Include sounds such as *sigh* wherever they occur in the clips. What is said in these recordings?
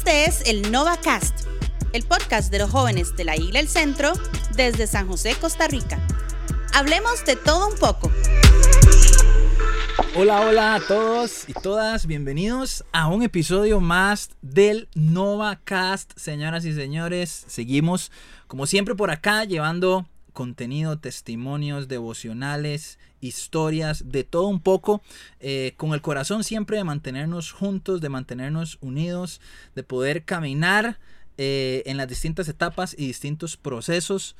Este es el NovaCast, el podcast de los jóvenes de la Isla El Centro desde San José, Costa Rica. Hablemos de todo un poco. Hola, hola a todos y todas, bienvenidos a un episodio más del NovaCast, señoras y señores. Seguimos, como siempre, por acá llevando contenido, testimonios, devocionales, historias, de todo un poco, eh, con el corazón siempre de mantenernos juntos, de mantenernos unidos, de poder caminar eh, en las distintas etapas y distintos procesos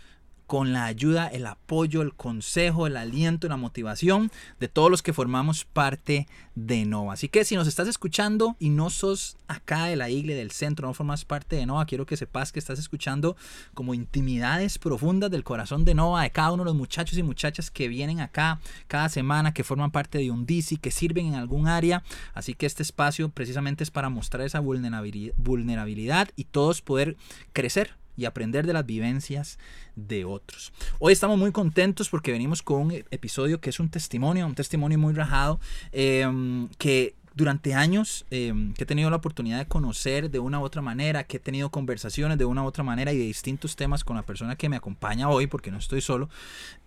con la ayuda, el apoyo, el consejo, el aliento, la motivación de todos los que formamos parte de Nova. Así que si nos estás escuchando y no sos acá de la iglesia del centro, no formas parte de Nova, quiero que sepas que estás escuchando como intimidades profundas del corazón de Nova, de cada uno de los muchachos y muchachas que vienen acá cada semana, que forman parte de un DC, que sirven en algún área. Así que este espacio precisamente es para mostrar esa vulnerabilidad y todos poder crecer y aprender de las vivencias de otros. Hoy estamos muy contentos porque venimos con un episodio que es un testimonio, un testimonio muy rajado, em, que durante años em, que he tenido la oportunidad de conocer de una u otra manera, que he tenido conversaciones de una u otra manera y de distintos temas con la persona que me acompaña hoy, porque no estoy solo,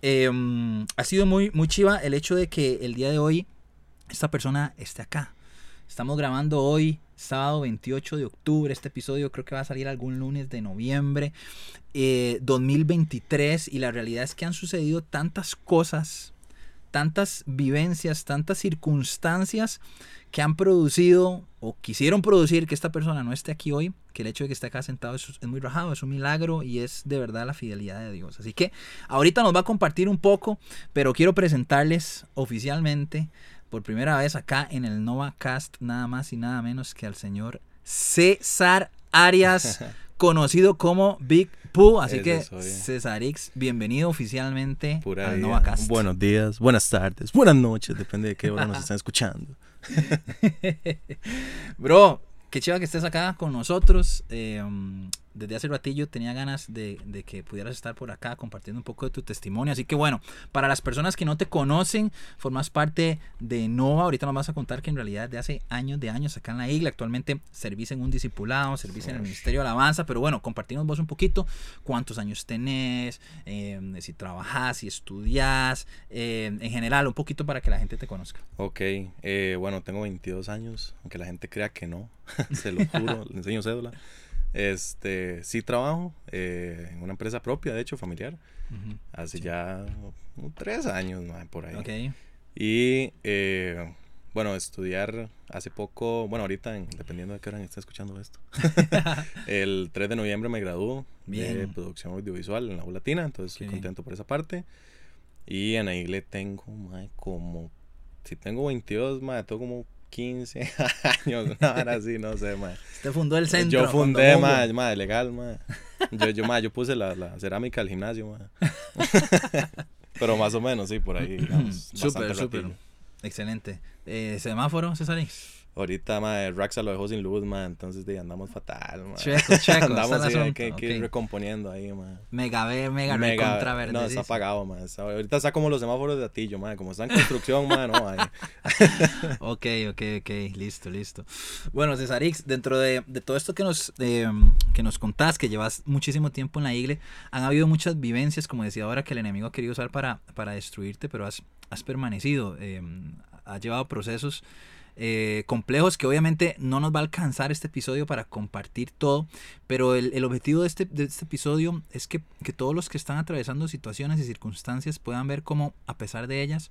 em, ha sido muy, muy chiva el hecho de que el día de hoy esta persona esté acá. Estamos grabando hoy sábado 28 de octubre. Este episodio creo que va a salir algún lunes de noviembre 2023 eh, y la realidad es que han sucedido tantas cosas, tantas vivencias, tantas circunstancias que han producido o quisieron producir que esta persona no esté aquí hoy, que el hecho de que esté acá sentado es, es, muy rajado, es un milagro y es de verdad la fidelidad de Dios. Así que ahorita nos va a compartir un poco, pero quiero presentarles oficialmente por primera vez acá en el Nova Cast, nada más y nada menos que al señor César Arias, *laughs* conocido como Big Pooh. Así que, César X, bienvenido oficialmente al Nova Cast. Buenos días, buenas tardes, buenas noches, depende de qué hora nos están escuchando. *laughs* Bro, qué chiva que estés acá con nosotros. Eh, desde hace ratillo tenía ganas de, que pudieras estar por acá compartiendo un poco de tu testimonio. Así que bueno, para las personas que no te conocen, formas parte de Nova. Ahorita nos vas a contar que en realidad de hace años de años acá en la isla, actualmente servís en un discipulado, servís en el Ministerio de Alabanza. Pero bueno, compartimos vos un poquito cuántos años tenés, eh, si trabajás, si estudiás, eh, en general, un poquito para que la gente te conozca. Ok, eh, bueno, tengo 22 años, aunque la gente crea que no, *laughs* se lo juro, le enseño cédula. Este, sí trabajo eh, en una empresa propia, de hecho, familiar. Hace ya tres años, por ahí. Y eh, bueno, estudiar hace poco, bueno, ahorita, dependiendo de qué hora está escuchando esto, *laughs* *laughs* el 3 de noviembre me graduó de producción audiovisual en la U Latina, entonces estoy contento por esa parte. Y en la iglesia tengo, como, si tengo 22, madre, tengo como 15 *laughs* años, ahora así, no sé, ma. Usted fundó el centro. Yo fundé, ma, ma, legal, ma. Yo, yo, ma, yo puse la, la cerámica al gimnasio, ma. *laughs* Pero más o menos, sí, por ahí, Súper, súper. Excelente. Eh, ¿Semáforo, Cesarix? Ahorita, ma, Raxa lo dejó sin luz, ma, entonces de, andamos fatal, ma. Checo, checo. *laughs* andamos así, hay que, ir recomponiendo ahí, ma. Mega B, mega, mega contra verde. No, está apagado, ma. ahorita está como los semáforos de Atillo, ma. Como está en construcción, ma, no hay. *laughs* ok, ok, ok. Listo, listo. Bueno, Cesarix, dentro de, de todo esto que nos, eh, que nos contás, que llevas muchísimo tiempo en la iglesia, han habido muchas vivencias, como decía ahora, que el enemigo ha querido usar para, para destruirte, pero has, has permanecido. Eh, has llevado procesos eh, complejos que obviamente no nos va a alcanzar este episodio para compartir todo, pero el, el objetivo de este, de este episodio es que, que, todos los que están atravesando situaciones y circunstancias puedan ver cómo a pesar de ellas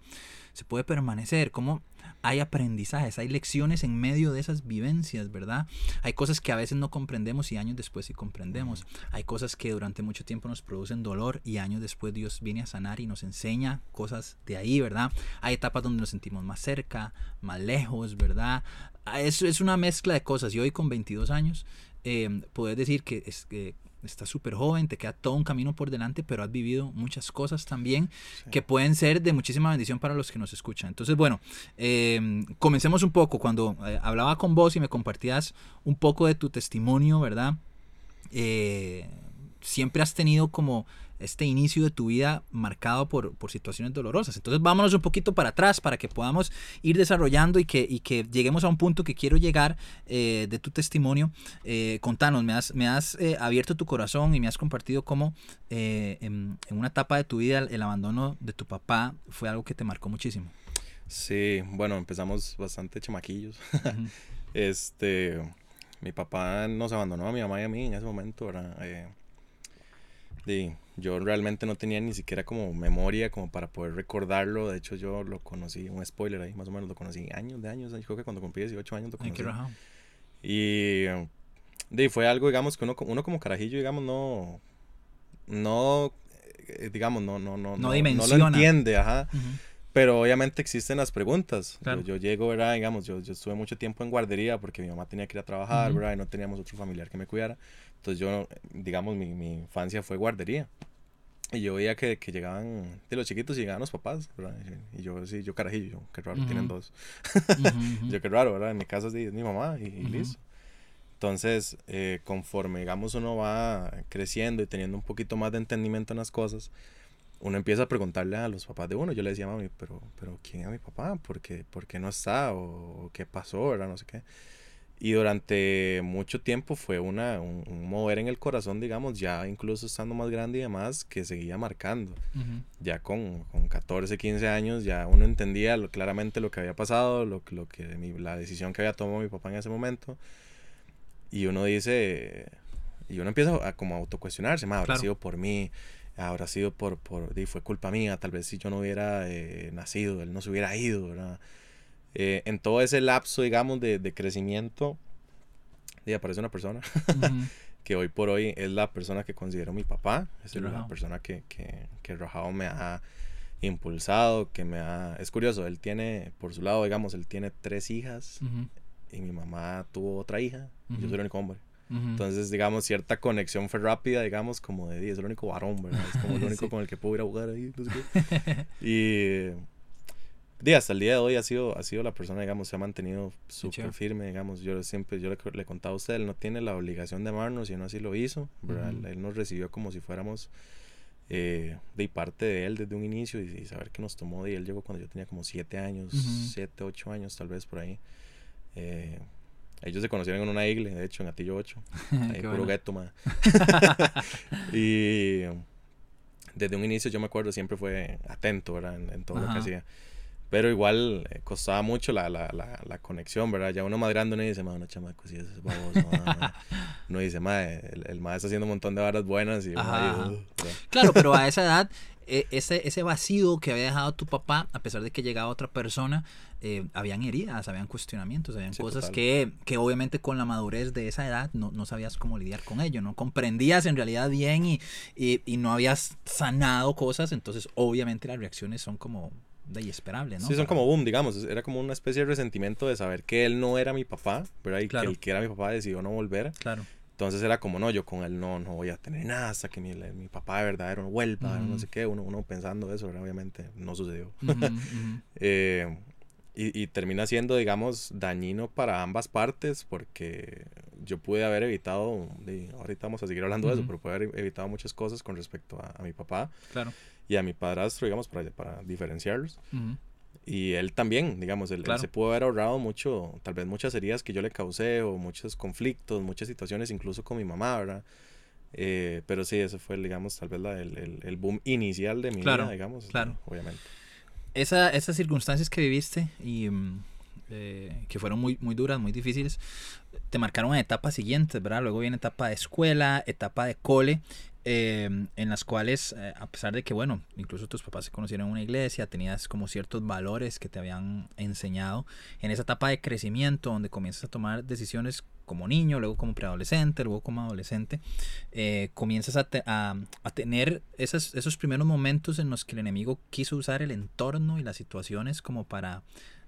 se puede permanecer, cómo hay aprendizajes, hay lecciones en medio de esas vivencias, ¿verdad? Hay cosas que a veces no comprendemos y años después sí comprendemos. Hay cosas que durante mucho tiempo nos producen dolor y años después Dios viene a sanar y nos enseña cosas de ahí, ¿verdad? Hay etapas donde nos sentimos más cerca, más lejos, ¿verdad? Ah, es, es una mezcla de cosas y hoy con 22 años eh, poder decir que, es, que estás súper joven, te queda todo un camino por delante, pero has vivido muchas cosas también que pueden ser de muchísima bendición para los que nos escuchan. Entonces, bueno, eh, comencemos un poco. Cuando eh, hablaba con vos y me compartías un poco de tu testimonio, ¿verdad? Eh, siempre has tenido como este inicio de tu vida marcado por, por situaciones dolorosas. Entonces vámonos un poquito para atrás para que podamos ir desarrollando y que, y que lleguemos a un punto que quiero llegar eh, de tu testimonio. Eh, contanos, me has, me has eh, abierto tu corazón y me has compartido cómo en, en, una etapa de tu vida el, abandono de tu papá fue algo que te marcó muchísimo. Sí, bueno, empezamos bastante chamaquillos. *laughs* este, mi papá nos abandonó a mi mamá y a mí en ese momento, ¿verdad? Yo realmente no tenía ni siquiera como memoria como para poder recordarlo. De hecho, yo lo conocí, un spoiler ahí, más o menos lo conocí años de años. Creo que cuando cumplí 18 años lo conocí. Y de, fue algo, digamos, que uno, uno como carajillo, digamos, no, no, eh, digamos, no, no, no, no, no, lo entiende, ajá. Pero obviamente existen las preguntas. Yo, llego, ¿verdad? Digamos, yo, yo estuve mucho tiempo en guardería porque mi mamá tenía que ir a trabajar, ¿verdad? Y no teníamos otro familiar que me cuidara. Entonces yo, digamos, mi, mi infancia fue guardería. Y yo veía que, que, llegaban de los chiquitos y llegaban los papás, ¿verdad? Y yo, sí, yo carajillo, yo, qué raro, tienen dos. *laughs* yo, qué raro, ¿verdad? En mi casa sí, es mi mamá y, listo. Entonces, eh, conforme, digamos, uno va creciendo y teniendo un poquito más de entendimiento en las cosas, uno empieza a preguntarle a los papás de uno. Yo le decía a mami, pero, pero ¿quién es mi papá? ¿Por qué, ¿Por qué no está? ¿O qué pasó? ¿verdad? No sé qué. Y durante mucho tiempo fue una, un, mover en el corazón, digamos, ya incluso estando más grande y demás, que seguía marcando. Ya con, con, 14, 15 años, ya uno entendía claramente lo que había pasado, lo, lo que la decisión que había tomado mi papá en ese momento. Y uno dice, y uno empieza a como autocuestionarse, más habrá sido por mí, habrá sido por, por, y fue culpa mía, tal vez si yo no hubiera eh, nacido, él no se hubiera ido, ¿verdad? Eh, en todo ese lapso, digamos, de, de crecimiento, y aparece una persona *laughs* que hoy por hoy es la persona que considero mi papá, es la persona que, que, que Rajao me ha impulsado, que me ha... Es curioso, él tiene, por su lado, digamos, él tiene tres hijas y mi mamá tuvo otra hija, y yo soy el único hombre. Entonces, digamos, cierta conexión fue rápida, digamos, como de, es el único varón, ¿verdad? Es como el *laughs* único con el que puedo ir a jugar ahí. *laughs* y y hasta el día de hoy ha sido, ha sido la persona, digamos, se ha mantenido súper firme, digamos. Yo siempre, yo le, le contaba a usted, él no tiene la obligación de amarnos y no así lo hizo, Él nos recibió como si fuéramos eh, de parte de él desde un inicio y, saber que nos tomó de él llegó cuando yo tenía como siete años, siete, ocho años tal vez por ahí. Eh, ellos se conocieron en una iglesia, de hecho, en Atillo 8. *laughs* Ahí puro gueto, *laughs* *laughs* y desde un inicio yo me acuerdo siempre fue atento, ¿verdad? En, todo lo que hacía. Pero igual eh, costaba mucho la, la, la, la, conexión, ¿verdad? Ya uno más grande uno dice, ma, una chamaco, si es baboso. uno dice, ma, el, el ma está haciendo un montón de varas buenas. Y claro, pero a esa edad, e, ese, ese vacío que había dejado tu papá, a pesar de que llegaba otra persona, eh, habían heridas, habían cuestionamientos, habían cosas que, que, obviamente con la madurez de esa edad no, no, sabías cómo lidiar con ello, no comprendías en realidad bien y, y, y no habías sanado cosas, entonces obviamente las reacciones son como de esperable, ¿no? Sí, son como boom, digamos. Era como una especie de resentimiento de saber que él no era mi papá, ¿verdad? Y que el que era mi papá decidió no volver. Claro. Entonces era como, no, yo con él no, no voy a tener nada hasta que mi, mi papá de verdad era un vuelva, no sé qué. Uno, uno pensando eso. Obviamente no sucedió. *laughs* eh, y, y, termina siendo, digamos, dañino para ambas partes porque yo pude haber evitado, ahorita vamos a seguir hablando de eso, pero pude haber evitado muchas cosas con respecto a, a mi papá. Claro y a mi padrastro, digamos, para, para diferenciarlos. Y él también, digamos, él, se pudo haber ahorrado mucho, tal vez muchas heridas que yo le causé o muchos conflictos, muchas situaciones, incluso con mi mamá, ¿verdad? Eh, pero sí, ese fue, digamos, tal vez la, el, el, boom inicial de mi vida, digamos, claro. obviamente. Esa, esas circunstancias que viviste y mm, eh, que fueron muy, muy duras, muy difíciles, te marcaron en etapas siguientes, ¿verdad? Luego viene etapa de escuela, etapa de cole, Em, en las cuales, eh, a pesar de que, bueno, incluso tus papás se conocieron en una iglesia, tenías como ciertos valores que te habían enseñado, en esa etapa de crecimiento donde comienzas a tomar decisiones como niño, luego como preadolescente, luego como adolescente, eh, comienzas a, a, a tener esos, esos primeros momentos en los que el enemigo quiso usar el entorno y las situaciones como para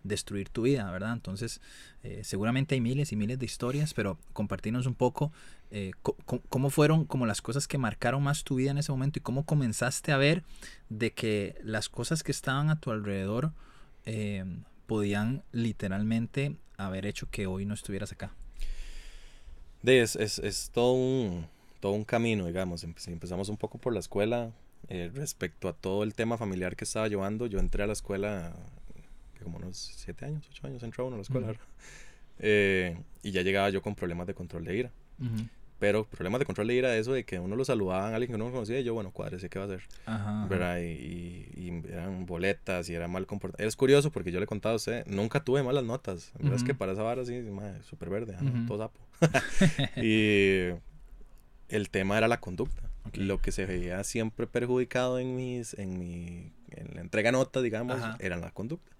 destruir tu vida, ¿verdad? Entonces, eh, seguramente hay miles y miles de historias, pero compartirnos un poco eh, cómo fueron como las cosas que marcaron más tu vida en ese momento y cómo comenzaste a ver de que las cosas que estaban a tu alrededor eh, podían literalmente haber hecho que hoy no estuvieras acá. Es, es, es todo, un, todo un camino, digamos. Empezamos un poco por la escuela. eh, respecto a todo el tema familiar que estaba llevando, yo entré a la escuela, como unos 7 años, 8 años entró uno a la escuela, eh, y ya llegaba yo con problemas de control de ira. Pero problemas de control de ira, eso de que uno lo saludaban a alguien que no conocía, y yo, bueno, sé ¿qué va a hacer? Ajá, Y, y, eran boletas y era mal comportado. Es curioso porque yo le contaba a usted, nunca tuve malas notas. Es que para esa vara sí, súper verde, todo sapo. *laughs* y el tema era la conducta. Lo que se veía siempre perjudicado en mis, en mi, en la entrega notas, digamos, era la conducta.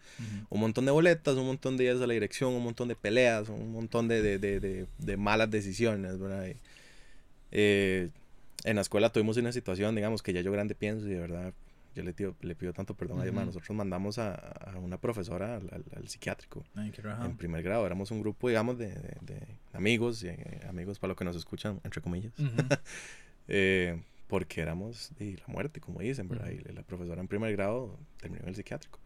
Un montón de boletas, un montón de días a la dirección, un montón de peleas, un montón de, de, de, de malas decisiones, ¿verdad? Eh, en la escuela tuvimos una situación, digamos, que ya yo grande pienso y de verdad yo le, le pido tanto perdón a Dios, nosotros mandamos a, a una profesora al, al, psiquiátrico en primer grado, éramos un grupo, digamos, de, de, amigos, y, eh, amigos para los que nos escuchan, entre comillas, *laughs* eh, porque éramos de la muerte, como dicen, ¿verdad? Y la profesora en primer grado terminó en el psiquiátrico.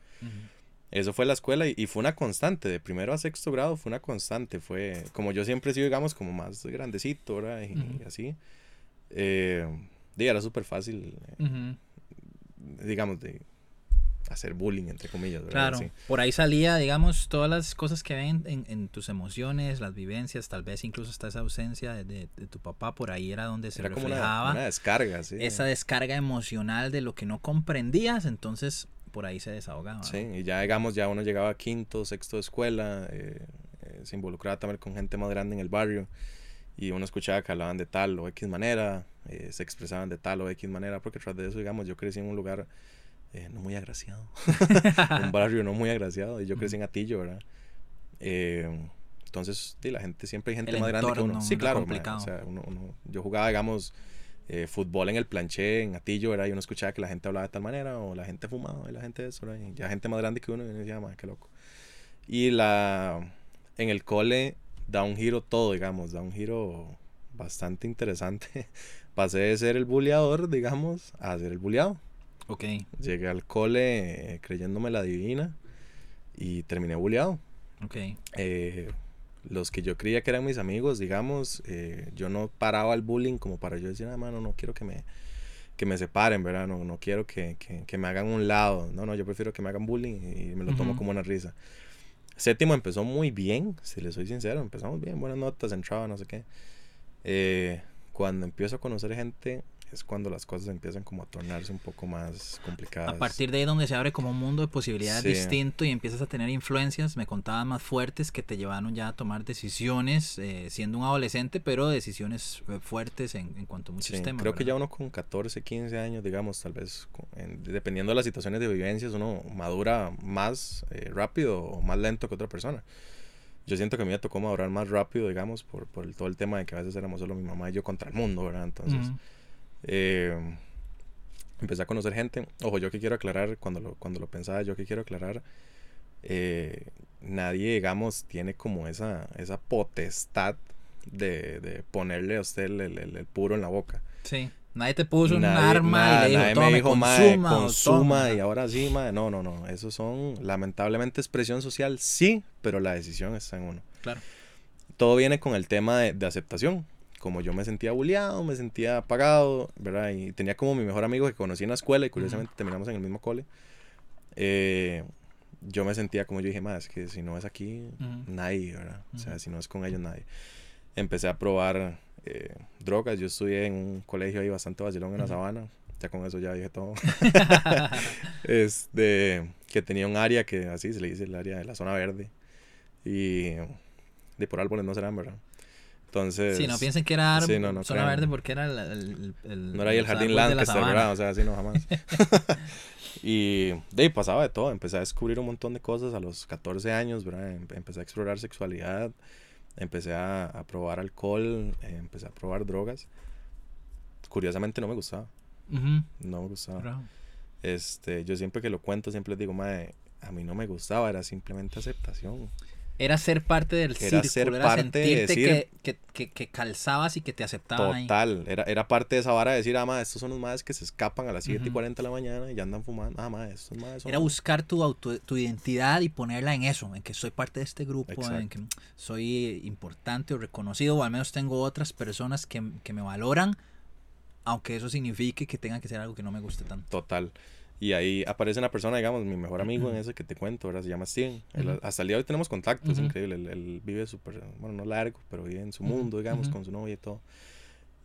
Eso fue la escuela y, fue una constante, de primero a sexto grado fue una constante, fue como yo siempre he sido, digamos, como más grandecito, ¿verdad? Y, así. Eh, era súper fácil, eh, digamos, de hacer bullying, entre comillas. ¿verdad? Claro, por ahí salía, digamos, todas las cosas que ven en, en, tus emociones, las vivencias, tal vez incluso hasta esa ausencia de, de, tu papá, por ahí era donde se reflejaba. Como una, descarga, sí. Esa descarga emocional de lo que no comprendías, entonces por ahí se desahogaba. Sí, y ya digamos, ya uno llegaba a quinto, sexto de escuela, eh, eh, se involucraba también con gente más grande en el barrio y uno escuchaba que hablaban de tal o X manera, eh, se expresaban de tal o X manera, porque tras de eso, digamos, yo crecí en un lugar no muy agraciado, *laughs* un barrio no muy agraciado, y yo crecí en Atillo, ¿verdad? entonces, sí, la gente, siempre hay gente más grande que uno. Sí, claro, o sea, uno, yo jugaba, digamos, eh, fútbol en el planché, en Atillo, ¿verdad? Y uno escuchaba que la gente hablaba de tal manera, o la gente fumaba, y la gente eso, ¿verdad? Y ya gente más grande que uno, y uno decía, qué loco. Y la, en el cole da un giro todo, digamos, da un giro bastante interesante. *laughs* Pasé de ser el bulleador, digamos, a ser el bulleado. Ok. Llegué al cole eh, creyéndome la divina y terminé bulleado. Ok. Eh, los que yo creía que eran mis amigos, digamos, eh, yo no paraba el bullying como para yo decir, ah, mano, no quiero que me, que me separen, ¿verdad? No, no quiero que, que, que, me hagan un lado. No, no, yo prefiero que me hagan bullying y me lo tomo como una risa. Séptimo empezó muy bien, si le soy sincero, empezamos bien, buenas notas, entraba, no sé qué. Eh, cuando empiezo a conocer gente, es cuando las cosas empiezan como a tornarse un poco más complicadas. A partir de ahí donde se abre como un mundo de posibilidades distinto y empiezas a tener influencias, me contaban más fuertes que te llevaron ya a tomar decisiones eh, siendo un adolescente, pero decisiones eh, fuertes en, en cuanto a muchos sí, temas. Creo que ya uno con 14, 15 años, digamos, tal vez, dependiendo de las situaciones de vivencias, uno madura más eh, rápido o más lento que otra persona yo siento que a mí me tocó madurar más rápido, digamos, por, por todo el tema de que a veces éramos solo mi mamá y yo contra el mundo, ¿verdad? Entonces, eh, empecé a conocer gente. Ojo, yo que quiero aclarar, cuando lo, cuando lo pensaba, yo que quiero aclarar, eh, nadie, digamos, tiene como esa, esa potestad de, de ponerle a usted el, el, puro en la boca. Sí. Nadie te puso un arma y le dijo, me dijo, consuma, consuma y ahora sí, madre. No, no, no. Eso son, lamentablemente, expresión social, sí, pero la decisión está en uno. Claro. Todo viene con el tema de, de aceptación como yo me sentía bulleado, me sentía apagado, ¿verdad? Y tenía como mi mejor amigo que conocí en la escuela y curiosamente terminamos en el mismo cole. Eh, yo me sentía como yo dije, más es que si no es aquí, nadie, ¿verdad? O sea, si no es con ellos, nadie. Empecé a probar eh, drogas. Yo estudié en un colegio ahí bastante vacilón en la sabana. Ya con eso ya dije todo. *laughs* *laughs* este, que tenía un área que así se le dice el área de la zona verde. Y de por árboles no serán, ¿verdad? Entonces. Sí, no piensen que era zona verde porque era el, No era ahí el jardín Lancaster, ¿verdad? O sea, así no jamás. *laughs* *laughs* y de ahí pasaba de todo. Empecé a descubrir un montón de cosas a los 14 años, ¿verdad? Empecé a explorar sexualidad. Empecé a, probar alcohol. empecé a probar drogas. Curiosamente no me gustaba. No me gustaba. Este, yo siempre que lo cuento, siempre les digo, madre, a mí no me gustaba, era simplemente aceptación era ser parte del era círculo, ser parte de decir, que, que, que, calzabas y que te aceptaban total, Era, era parte de esa vara de decir, ah, ma, estos son los más que se escapan a las 7 y 40 de la mañana y ya andan fumando, ah, ma, estos más Era buscar tu, auto, tu identidad y ponerla en eso, en que soy parte de este grupo, en que soy importante o reconocido, o al menos tengo otras personas que, que me valoran aunque eso signifique que tenga que ser algo que no me guste tanto. Total. Y ahí aparece una persona, digamos, mi mejor amigo en ese que te cuento, ahora se llama Steven. Él- hasta el día de hoy tenemos contacto, es Ujú. increíble. Él, él vive súper, bueno, no largo, pero vive en su mundo, digamos, con su novia y todo.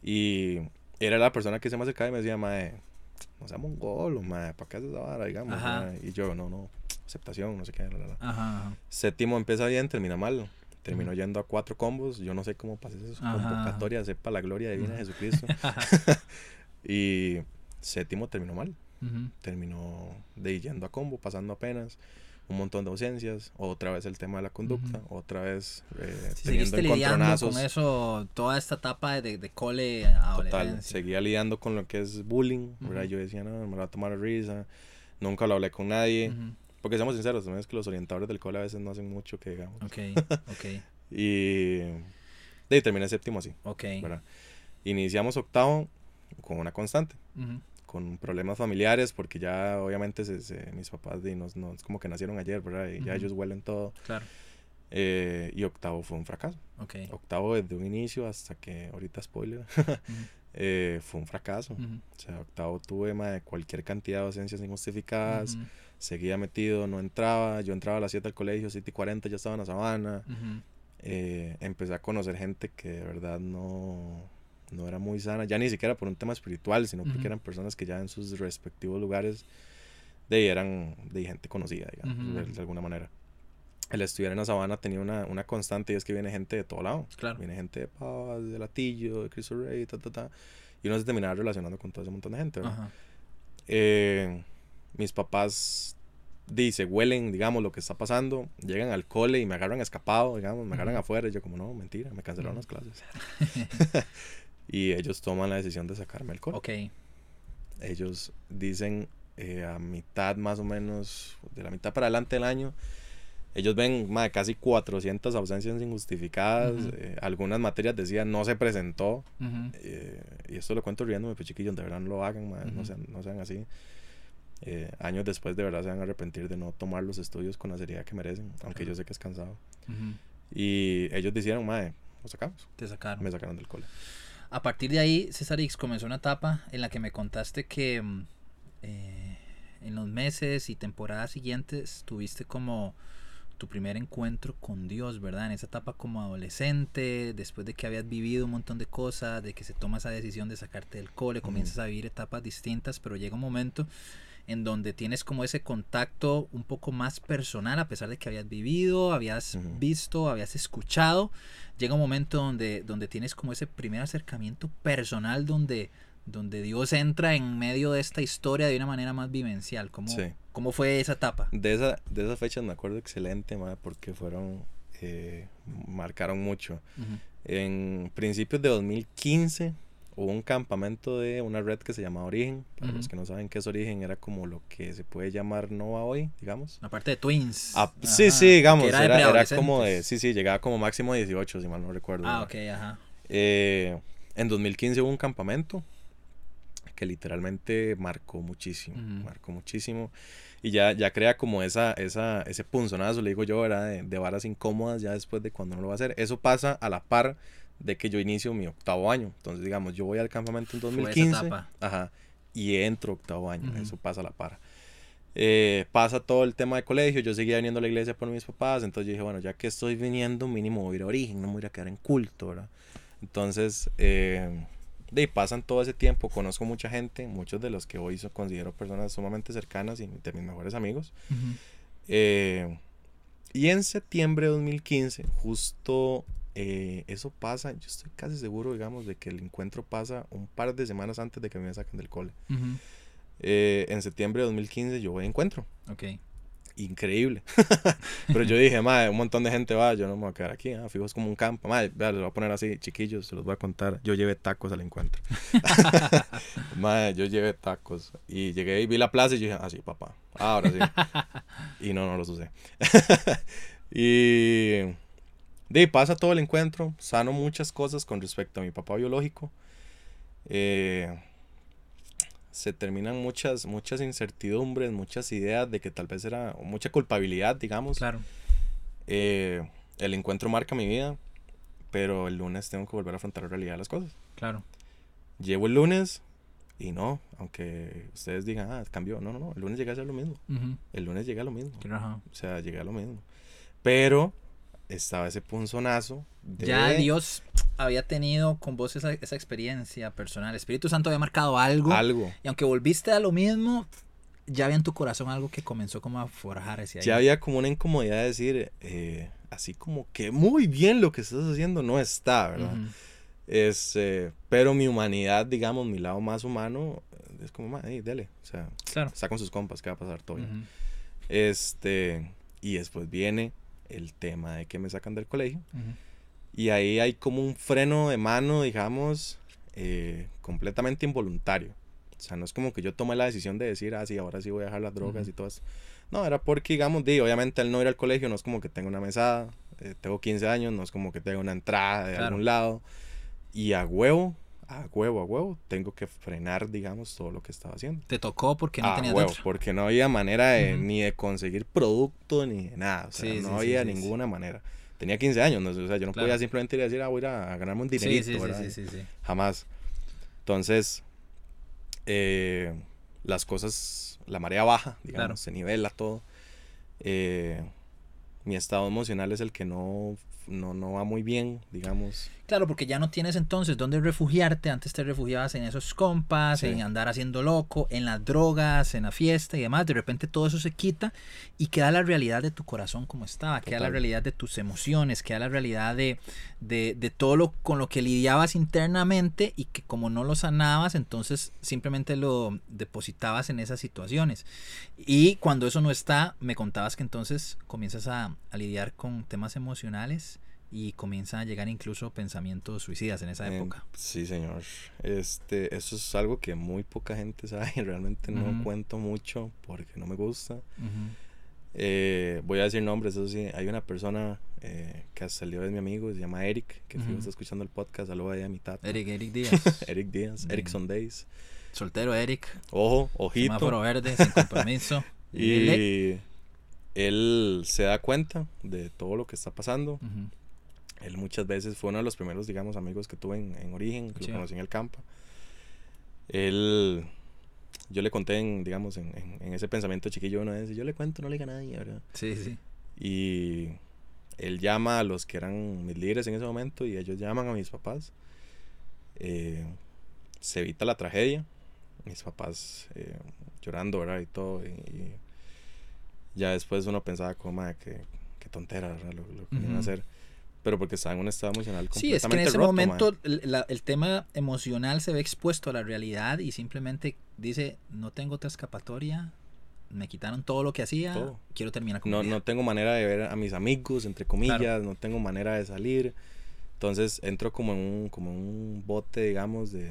Y era la persona que se me acercaba y me decía, mae, no sea mongolo, mae, ¿para qué haces esa vara, digamos? Ajá. mae?" Y yo, no, no, aceptación, no sé qué, la, la, la. Ajá. Séptimo empieza bien, termina mal. Terminó Ujú. yendo a cuatro combos. Yo no sé cómo pasé esa convocatoria, sepa la gloria divina de Jesucristo. *laughs* *laughs* y séptimo terminó mal. Terminó de yendo a combo, pasando apenas. Un montón de ausencias. Otra vez el tema de la conducta. Otra vez eh, Si teniendo encontronazos. con eso toda esta etapa de, de cole Total. adolescencia. Seguía lidiando con lo que es bullying. Yo decía, no, me voy a tomar a risa. Nunca lo hablé con nadie. Porque seamos sinceros, también es que los orientadores del cole a veces no hacen mucho que digamos. Ok, *laughs* ok, Y, y terminé séptimo así. ok. ¿verdad? Iniciamos octavo con una constante. Con problemas familiares, porque ya obviamente se- se- mis papás de, nos, nos- como que nacieron ayer, ¿verdad? Y ya Ujú. ellos huelen todo. Claro, eh, y octavo fue un fracaso. ok. Octavo desde un inicio hasta que, ahorita spoiler, *laughs* Ujú. eh, fue un fracaso. Ujú. O sea, octavo tuve mae, cualquier cantidad de ausencias injustificadas, seguía metido, no entraba. Yo entraba a las 7 al colegio, 7 y 40 ya estaba en la sabana. Eh, empecé a conocer gente que de verdad no, no era muy sana, ya ni siquiera por un tema espiritual, sino porque Ujú. eran personas que ya en sus respectivos lugares de ahí eran de gente conocida, digamos, de, de alguna manera. El estudiar en la sabana tenía una, una constante y es que viene gente de todo lado. Claro. Viene gente de Pavas, de Latillo, de Cristo Rey, ta, ta, ta. Y uno se terminaba relacionando con todo ese montón de gente, ¿verdad? Eh, mis papás dice, huelen, digamos, lo que está pasando, llegan al cole y me agarran escapado, digamos, me agarran Ujú. afuera, y yo como, no, mentira, me cancelaron las clases. *laughs* y ellos toman la decisión de sacarme al cole. Ok, Ellos dicen eh, a mitad más o menos, de la mitad para adelante del año, ellos ven ma, casi 400 ausencias injustificadas, Ujú. eh, algunas materias decían no se presentó, Ujú. eh, y esto lo cuento riéndome, pues chiquillos, de verdad no lo hagan, ma, no, Ujú. sean, no sean así. Eh, años después de verdad se van a arrepentir de no tomar los estudios con la seriedad que merecen, aunque Claro. yo sé que es cansado. Ujú. Y ellos dijeron, mae, lo sacamos. Te sacaron. Me sacaron del cole. A partir de ahí, César X comenzó una etapa en la que me contaste que mm, eh, en los meses y temporadas siguientes tuviste como tu primer encuentro con Dios, ¿verdad? En esa etapa como adolescente, después de que habías vivido un montón de cosas, de que se toma esa decisión de sacarte del cole, comienzas a vivir etapas distintas, pero llega un momento en donde tienes como ese contacto un poco más personal, a pesar de que habías vivido, habías visto, habías escuchado, llega un momento donde, donde tienes como ese primer acercamiento personal donde, donde Dios entra en medio de esta historia de una manera más vivencial. ¿Cómo, Sí. cómo fue esa etapa? De, esa, de esas fechas me acuerdo excelente, mae, porque fueron, eh, marcaron mucho. En principios de 2015 hubo un campamento de una red que se llamaba Origen. Para los Ujú. que no saben qué es Origen, era como lo que se puede llamar Nova hoy, digamos. La parte de Twins. Ah, sí, Ajá, sí, digamos, era era, era como de, sí, sí, llegaba como máximo 18, si mal no recuerdo. Ah, ¿verdad? ok, ajá. Eh, en 2015 hubo un campamento que literalmente marcó muchísimo, Ujú. marcó muchísimo. Y ya, ya crea como esa, esa, ese punzonazo, le digo yo, ¿verdad? De, de varas incómodas ya después de cuando no lo va a hacer. Eso pasa a la par de que yo inicio mi octavo año. Entonces, digamos, yo voy al campamento en Fue esa 2015. etapa. Ajá. Y entro octavo año. Ujú. Eso pasa a la par. Eh, pasa todo el tema de colegio. Yo seguía viniendo a la iglesia por mis papás. Entonces yo dije, bueno, ya que estoy viniendo, mínimo voy a ir a origen. No me voy a quedar en culto, ¿verdad? Entonces, eh, de ahí pasan todo ese tiempo. Conozco mucha gente. Muchos de los que hoy so- considero personas sumamente cercanas y de mis mejores amigos. Eh, y en septiembre de 2015, justo eh, eso pasa, yo estoy casi seguro, digamos, de que el encuentro pasa un par de semanas antes de que me saquen del cole. Eh, en septiembre de 2015 yo voy a encuentro. Ok. Increíble. *laughs* Pero yo dije, madre, un montón de gente va, yo no me voy a quedar aquí, ah, fijo, es como un campo. Madre, vea, les voy a poner así, chiquillos, se los voy a contar. Yo llevé tacos al encuentro. *laughs* *laughs* madre, yo llevé tacos. Y llegué y vi la plaza y yo dije, ah, sí, papá, ahora sí. y no, no los usé. y de pasa todo el encuentro, sano muchas cosas con respecto a mi papá biológico. Eh, se terminan muchas, muchas incertidumbres, muchas ideas de que tal vez era mucha culpabilidad, digamos. Claro. Eh, el encuentro marca mi vida, pero el lunes tengo que volver a afrontar la realidad de las cosas. Claro. Llevo el lunes Y no, aunque ustedes digan, ah, cambió. No, no, no. El lunes llegué a hacer lo mismo. El lunes llegué a lo mismo. O sea, llegué a lo mismo. Pero estaba ese punzonazo. De... Ya Dios había tenido con vos esa, esa experiencia personal. El Espíritu Santo había marcado algo. Algo. Y aunque volviste a lo mismo, ya había en tu corazón algo que comenzó como a forjar ese Ya había como una incomodidad de decir, eh, así como que muy bien lo que estás haciendo no está, ¿verdad? es, eh, pero mi humanidad, digamos, mi lado más humano, es como, hey, dele, o sea, claro. está con sus compas, que va a pasar todo. Este, y después viene el tema de que me sacan del colegio. Y ahí hay como un freno de mano, digamos, eh, completamente involuntario. O sea, no es como que yo tomé la decisión de decir, ah, sí, ahora sí voy a dejar las drogas y todo eso. No, era porque, digamos, di, obviamente al no ir al colegio no es como que tengo una mesada, eh, tengo 15 años, no es como que tengo una entrada de algún lado. Y a huevo, a huevo, a huevo, tengo que frenar, digamos, todo lo que estaba haciendo. ¿Te tocó porque no a huevo, porque no había manera de, ni de conseguir producto ni de nada. O sea, no había ninguna manera. Tenía 15 años, ¿no? o sea, yo no podía simplemente ir a decir, ah, voy a, ganarme un dinerito, ¿verdad? Jamás. Entonces, eh, las cosas, la marea baja, digamos, se nivela todo. Eh, mi estado emocional es el que no, no, no va muy bien, digamos. Claro, porque ya no tienes entonces dónde refugiarte. Antes te refugiabas en esos compas, en andar haciendo loco, en las drogas, en la fiesta y demás. De repente todo eso se quita y queda la realidad de tu corazón como estaba, queda la realidad de tus emociones, queda la realidad de, de, de, todo lo con lo que lidiabas internamente y que como no lo sanabas, entonces simplemente lo depositabas en esas situaciones. Y cuando eso no está, me contabas que entonces comienzas a, a lidiar con temas emocionales y comienzan a llegar incluso pensamientos suicidas en esa época. sí, señor. Este, eso es algo que muy poca gente *laughs* sabe y realmente no cuento mucho porque no me gusta. Eh, voy a decir nombres, eso sí. Hay una persona eh, que salió de mi amigo, se llama Eric, que está escuchando el podcast. Saludos ahí a mi tata. Eric, Eric *laughs* Díaz. Eric Díaz, Eric Days. Soltero Eric. Ojo, ojito. Semáforo verde, sin compromiso. *laughs* y él se da cuenta de todo lo que está pasando. Él muchas veces fue uno de los primeros, digamos, amigos que tuve en, origen, que lo conocí en el campo. Él, yo le conté, en, digamos, en, en, ese pensamiento chiquillo una vez, yo le cuento, no le diga a nadie, ¿verdad? Sí, sí. Y él llama a los que eran mis líderes en ese momento y ellos llaman a mis papás. Eh, se evita la tragedia. Mis papás eh, llorando, ¿verdad? Y todo. Y, ya después uno pensaba como, que, qué tontera, ¿verdad? Lo, que iban a hacer pero porque estaba en un estado emocional completamente Sí, es que en ese momento el, tema emocional se ve expuesto a la realidad y simplemente dice, no tengo otra escapatoria, me quitaron todo lo que hacía, quiero terminar con no, No tengo manera de ver a mis amigos, entre comillas, no tengo manera de salir. Entonces entro como en un, como un bote, digamos, de,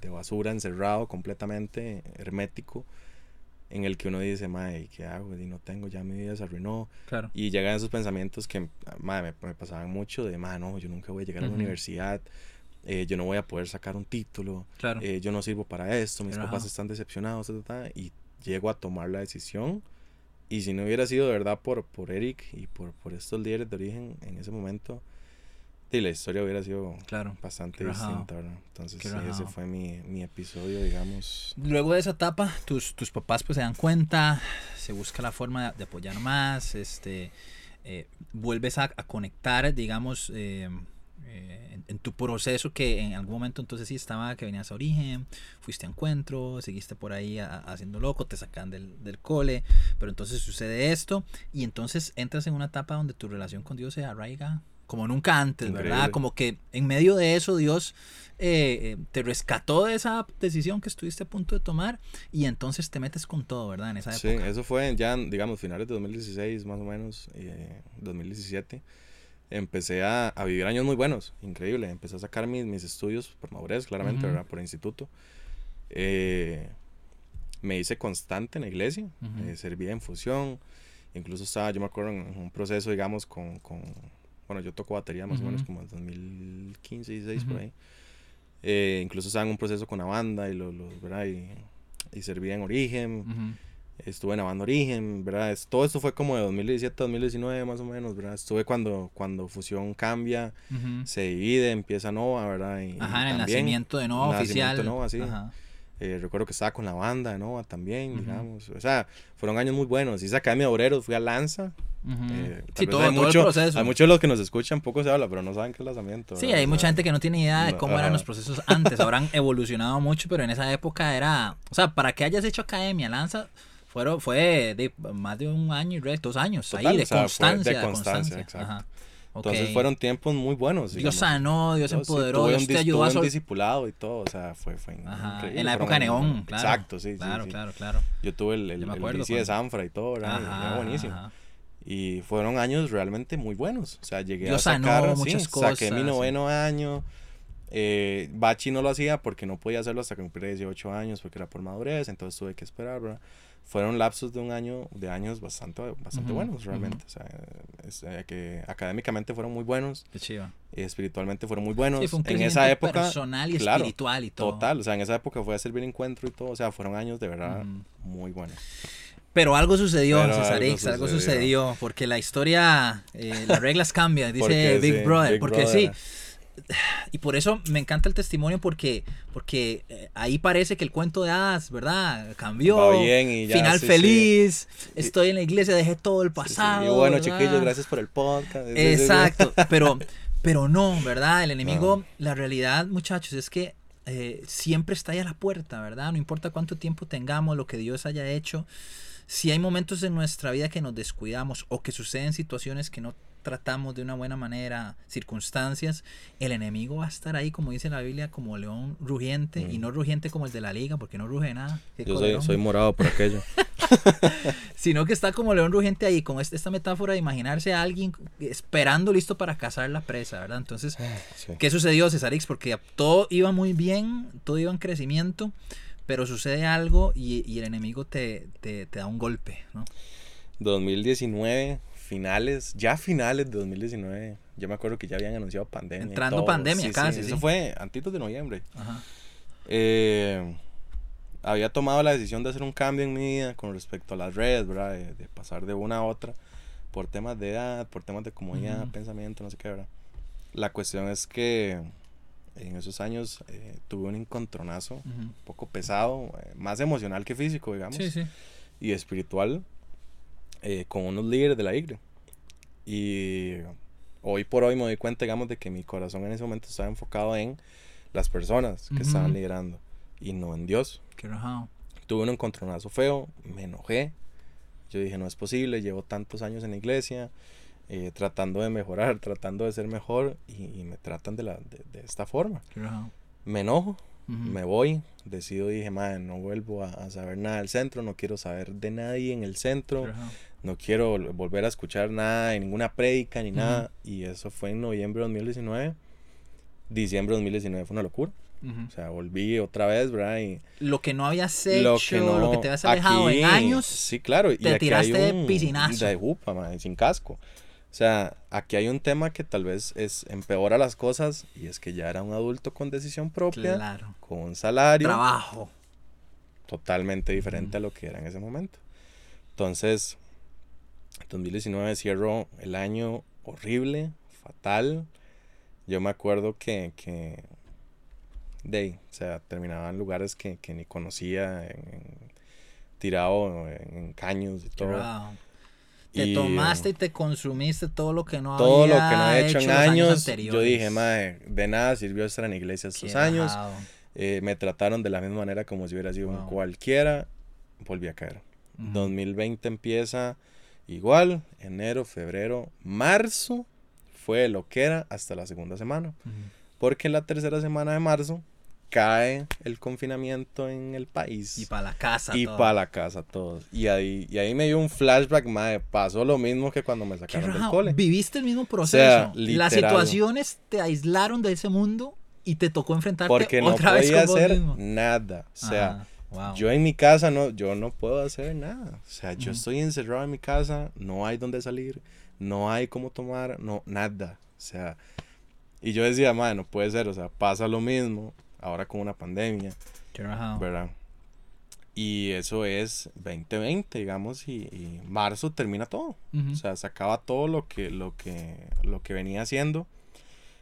de basura encerrado completamente, hermético en el que uno dice, madre, ¿qué hago? Y no tengo, ya mi vida se arruinó. Claro. Y llegan esos pensamientos que, madre, me, pasaban mucho de, madre, no, yo nunca voy a llegar a la universidad, eh, yo no voy a poder sacar un título, claro. Eh, yo no sirvo para esto, mis papás están decepcionados, y llego a tomar la decisión. Y si no hubiera sido de verdad por, por Eric y por, por estos líderes de origen en ese momento, y la historia hubiera sido claro. bastante distinta, ¿verdad? Entonces, ese fue mi, mi, episodio, digamos. Luego de esa etapa, tus, tus papás pues se dan cuenta, se busca la forma de apoyar más, este, eh, vuelves a, a, conectar, digamos, eh, eh, en, tu proceso que en algún momento entonces sí estaba que venías a origen, fuiste a encuentro, seguiste por ahí haciendo loco, te sacan del, del, cole, pero entonces sucede esto y entonces entras en una etapa donde tu relación con Dios se arraiga como nunca antes, ¿verdad? Como que en medio de eso Dios eh, eh, te rescató de esa decisión que estuviste a punto de tomar y entonces te metes con todo, ¿verdad? En esa época. Sí, eso fue ya, digamos, finales de 2016 más o menos, eh, 2017. Empecé a, a, vivir años muy buenos, increíble. Empecé a sacar mis, mis estudios por madurez, claramente, ¿verdad? Por instituto. Eh, me hice constante en la iglesia, servía en fusión. Incluso estaba, yo me acuerdo, en un proceso, digamos, con, con bueno, yo toco batería más o menos como en 2015, 16 por ahí. Eh, incluso estaba en un proceso con la banda y, lo, ¿verdad? y, y servía en Origen. Estuve en la banda Origen, ¿verdad? todo esto fue como de 2017 2019 más o menos, ¿verdad? Estuve cuando, cuando Fusión cambia, se divide, empieza Nova, ¿verdad? Y, Ajá, el nacimiento de Nova oficial. Nova, sí. Eh, recuerdo que estaba con la banda de Nova también, digamos. O sea, fueron años muy buenos. Hice Academia de Obreros, fui a Lanza. eh, Sí, todo- hay, todo el mucho- proceso. hay muchos de los que nos escuchan, poco se habla, pero no saben qué es lanzamiento. Sí, ¿verdad? hay mucha gente que no tiene idea de no, cómo eran los procesos antes. Habrán *laughs* evolucionado mucho, pero en esa época era. O sea, para que hayas hecho academia, Lanza, fueron, fue de más de un año y dos años. Total, ahí, de o sea, fue de constancia. de constancia, constancia. exacto. Ajá. Entonces fueron tiempos muy buenos. Dios sanó, Dios sí, empoderó, tuve Dios te ayudó a discipulado y todo, o sea, fue, fue Ajá, increíble, En la época Neón, claro. Exacto, sí, sí, Claro, sí. claro, claro. Yo tuve el, el, el bici de Sanfra y todo, ¿verdad? Ajá, era buenísimo. ajá. Y fueron años realmente muy buenos. O sea, llegué Dios a sacar, sanó sí, muchas saqué mi cosas, noveno año. Eh, Bachi no lo hacía porque no podía hacerlo hasta que cumplí 18 años porque era por madurez, entonces tuve que esperar, ¿verdad? Fueron lapsos de un año, de años bastante, bastante Ujú, buenos realmente. O sea, es, eh, que académicamente fueron muy buenos, Qué chiva. y espiritualmente fueron muy buenos. Sí, fue un en esa época, personal y claro, espiritual y todo. total, o sea, en esa época fue a servir encuentro y todo, o sea, fueron años de verdad Ujú. muy buenos. Pero algo sucedió, Pero César algo X, algo sucedió. sucedió, porque la historia, eh, las reglas cambian, *laughs* dice Big sí, Brother, Big porque Brother. sí. Y por eso me encanta el testimonio, porque, porque eh, ahí parece que el cuento de hadas, ¿verdad? Cambió. Va bien y ya, final sí, sí. feliz, estoy en la iglesia, dejé todo el sí. pasado. Y bueno, ¿verdad? chiquillos, gracias por el podcast. Exacto, pero, pero no, ¿verdad? El enemigo, la realidad, muchachos, es que eh, siempre está ahí a la puerta, ¿verdad? No importa cuánto tiempo tengamos, lo que Dios haya hecho. Si hay momentos en nuestra vida que nos descuidamos o que suceden situaciones que no tratamos de una buena manera, circunstancias, el enemigo va a estar ahí, como dice la Biblia, como león rugiente, y Mm. no rugiente como el de la liga, porque no ruge nada. Yo soy, morado por aquello. *laughs* *laughs* sino que está como león rugiente ahí, con este- esta metáfora de imaginarse a alguien esperando listo para cazar la presa, ¿verdad? Entonces, Sí. ¿qué sucedió, Cesarix? Porque todo iba muy bien, todo iba en crecimiento, pero sucede algo y, y el enemigo te, te, te da un golpe, ¿no? 2019, finales, ya finales de 2019. Yo me acuerdo que ya habían anunciado pandemia. Entrando todo. pandemia Sí, casi, sí. Eso fue antitos de noviembre. Ajá. Eh, había tomado la decisión de hacer un cambio en mi vida con respecto a las redes, ¿verdad? De, de pasar de una a otra por temas de edad, por temas de comodidad, Ujú. pensamiento, no sé qué, ¿verdad? La cuestión es que en esos años eh, tuve un encontronazo Ujú. un poco pesado, eh, más emocional que físico, digamos, Sí, sí. y espiritual eh, con unos líderes de la iglesia. Y hoy por hoy me doy cuenta, digamos, de que mi corazón en ese momento estaba enfocado en las personas que Ujú. estaban liderando y no en Dios. Qué rajado. Tuve un encontronazo feo, me enojé. Yo dije, no es posible, llevo tantos años en la iglesia, eh, tratando de mejorar, *laughs* tratando de ser mejor, y, y me tratan de, la, de, de esta forma. Qué rajado. Me enojo, Me voy, decido, dije, madre, no vuelvo a, a saber nada del centro, no quiero saber de nadie en el centro, no quiero vol- volver a escuchar nada, ninguna prédica ni nada. Y eso fue en noviembre de 2019. Diciembre de 2019 fue una locura. O sea, volví otra vez, ¿verdad? Y Lo que no habías hecho, lo lo que te habías alejado aquí- en años. Sí, claro. te tiraste de piscinazo. De upa, mae, sin casco. O sea, aquí hay un tema que tal vez es empeora las cosas y es que ya era un adulto con decisión propia, Claro. con un salario Trabajo. totalmente diferente a lo que era en ese momento. Entonces, 2019 cierro el año horrible, fatal. Yo me acuerdo que, que de ahí, o sea, terminaba en lugares que, que ni conocía, en- en- tirado en, en caños y todo. Te Y, tomaste y te consumiste todo lo que no todo lo que había no he hecho en años, yo dije, madre, de nada sirvió estar en iglesia Qué estos años. Eh, me trataron de la misma manera como si hubiera sido un Wow. cualquiera. Volví a caer. Ujú. 2020 empieza igual, enero, febrero, marzo fue lo que era hasta la segunda semana. Ujú. Porque en la tercera semana de marzo cae el confinamiento en el país. Y para la casa. Y para la casa todos. Y ahí, y ahí me dio un flashback, madre. Pasó lo mismo que cuando me sacaron del cole. Viviste el mismo proceso. sea, Las situaciones te aislaron de ese mundo y te tocó enfrentarte Porque no otra vez podía con vos hacer mismo. nada. O sea, Ajá, wow. Yo en mi casa no, yo no puedo hacer nada. O sea, yo estoy encerrado en mi casa, no hay donde salir, no hay cómo tomar, no, nada. O sea, y yo decía, madre, no puede ser, o sea, pasa lo mismo ahora con una pandemia. ¿verdad? Y eso es 2020, digamos, y, y marzo termina todo. Ujú. O sea, se acaba todo lo que, lo que, lo que venía haciendo.